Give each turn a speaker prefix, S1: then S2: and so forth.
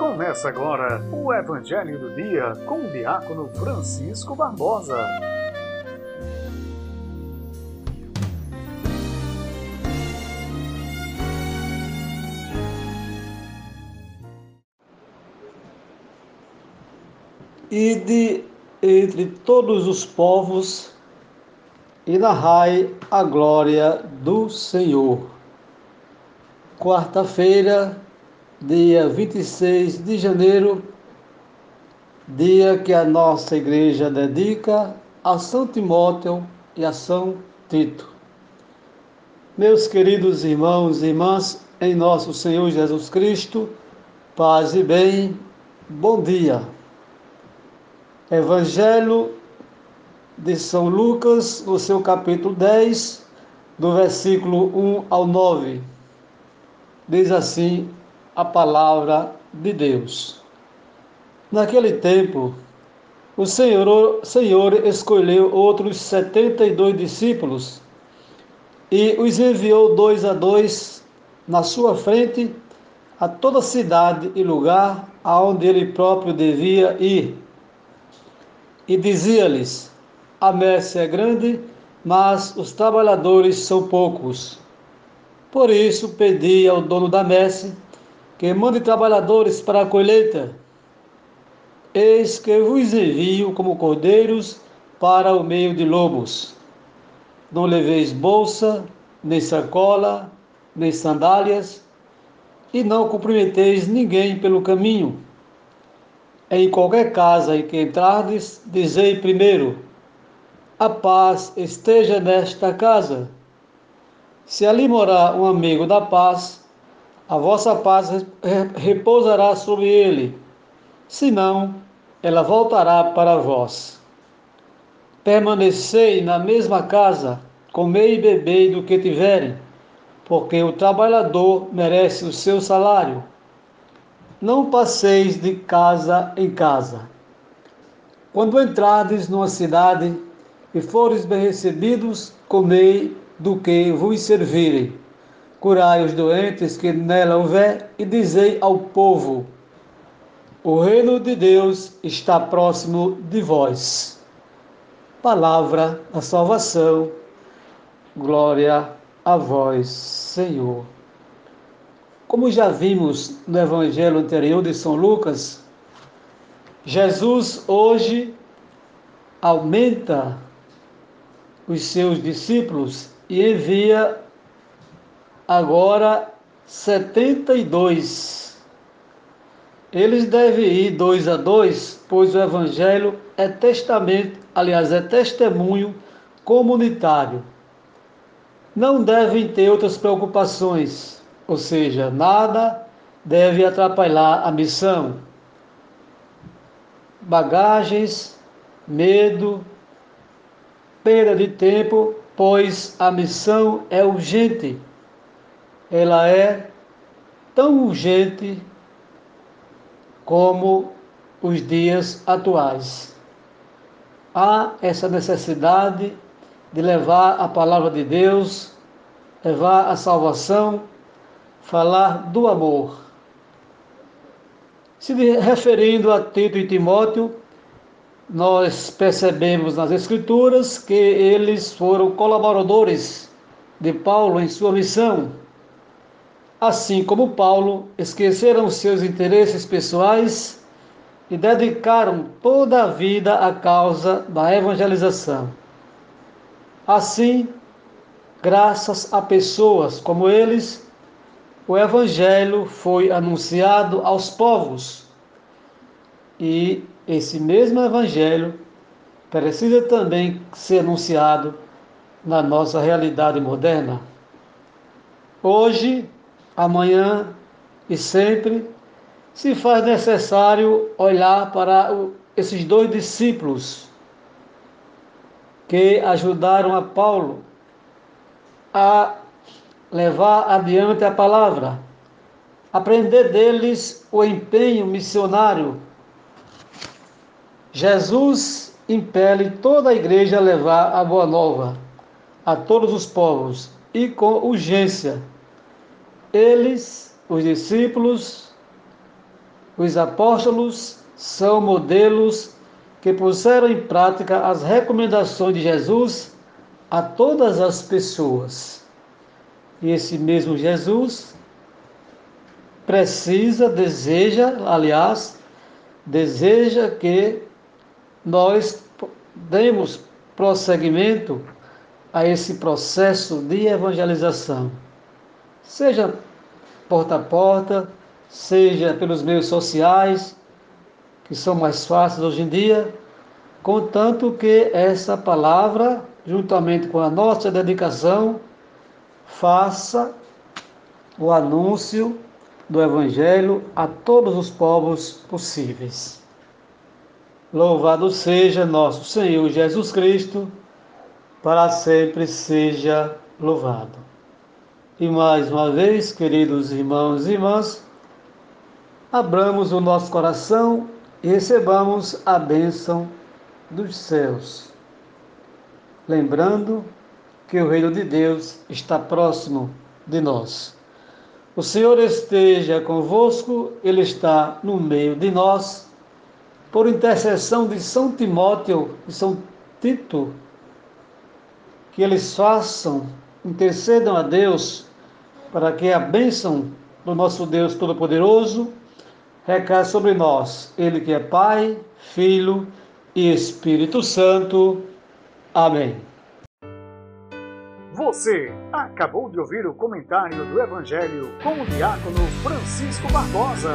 S1: Começa agora o Evangelho do Dia com o diácono Francisco Barbosa.
S2: Ide entre todos os povos e narrai a glória do Senhor. Quarta-feira, dia 26 de janeiro, dia que a nossa igreja dedica a São Timóteo e a São Tito. Meus queridos irmãos e irmãs, em nosso Senhor Jesus Cristo, paz e bem, bom dia. Evangelho de São Lucas, no seu capítulo 10, do versículo 1 ao 9. Diz assim a palavra de Deus. Naquele tempo, o Senhor, Senhor escolheu outros setenta e dois discípulos e os enviou dois a dois na sua frente a toda cidade e lugar aonde ele próprio devia ir. E dizia-lhes: A messe é grande, mas os trabalhadores são poucos. Por isso pedi ao dono da messe que mande trabalhadores para a colheita. Eis que vos envio como cordeiros para o meio de lobos. Não leveis bolsa, nem sacola, nem sandálias, e não cumprimenteis ninguém pelo caminho. Em qualquer casa em que entrardes, dizei primeiro: A paz esteja nesta casa. Se ali morar um amigo da paz, a vossa paz repousará sobre ele, senão ela voltará para vós. Permanecei na mesma casa, comei e bebei do que tiverem, porque o trabalhador merece o seu salário. Não passeis de casa em casa. Quando entrardes numa cidade e fores bem recebidos, comei do que vos servirem curai os doentes que nela houver, e dizei ao povo: O reino de Deus está próximo de vós. Palavra da salvação, glória a vós, Senhor. Como já vimos no evangelho anterior de São Lucas, Jesus hoje aumenta os seus discípulos e envia agora 72. Eles devem ir dois a dois, pois o Evangelho é testamento, aliás, é testemunho comunitário. Não devem ter outras preocupações, ou seja, nada deve atrapalhar a missão. Bagagens, medo, perda de tempo, pois a missão é urgente ela é tão urgente como os dias atuais. Há essa necessidade de levar a palavra de Deus, levar a salvação, falar do amor. Se referindo a Tito e Timóteo, nós percebemos nas Escrituras que eles foram colaboradores de Paulo em sua missão assim como Paulo, esqueceram seus interesses pessoais e dedicaram toda a vida à causa da evangelização. Assim, graças a pessoas como eles, o evangelho foi anunciado aos povos. E esse mesmo evangelho precisa também ser anunciado na nossa realidade moderna. Hoje, amanhã e sempre, se faz necessário olhar para esses dois discípulos que ajudaram a Paulo a levar adiante a palavra, aprender deles o empenho missionário. Jesus impele toda a igreja a levar a boa nova a todos os povos e com urgência eles os discípulos, os apóstolos são modelos que puseram em prática as recomendações de Jesus a todas as pessoas. E esse mesmo Jesus precisa, deseja, aliás, deseja que nós demos prosseguimento a esse processo de evangelização, seja porta a porta, seja pelos meios sociais, que são mais fáceis hoje em dia, contanto que essa palavra, juntamente com a nossa dedicação, faça o anúncio do Evangelho a todos os povos possíveis. Louvado seja nosso Senhor Jesus Cristo, para sempre seja louvado. E mais uma vez, queridos irmãos e irmãs, abramos o nosso coração e recebamos a bênção dos céus. Lembrando que o reino de Deus está próximo de nós. O Senhor esteja convosco, Ele está no meio de nós. Por intercessão de São Timóteo e São Tito, que eles façam, intercedam a Deus para que a bênção do nosso Deus Todo-Poderoso recaia sobre nós. Ele que é Pai, Filho e Espírito Santo. Amém.
S1: Você acabou de ouvir o comentário do Evangelho com o diácono Francisco Barbosa.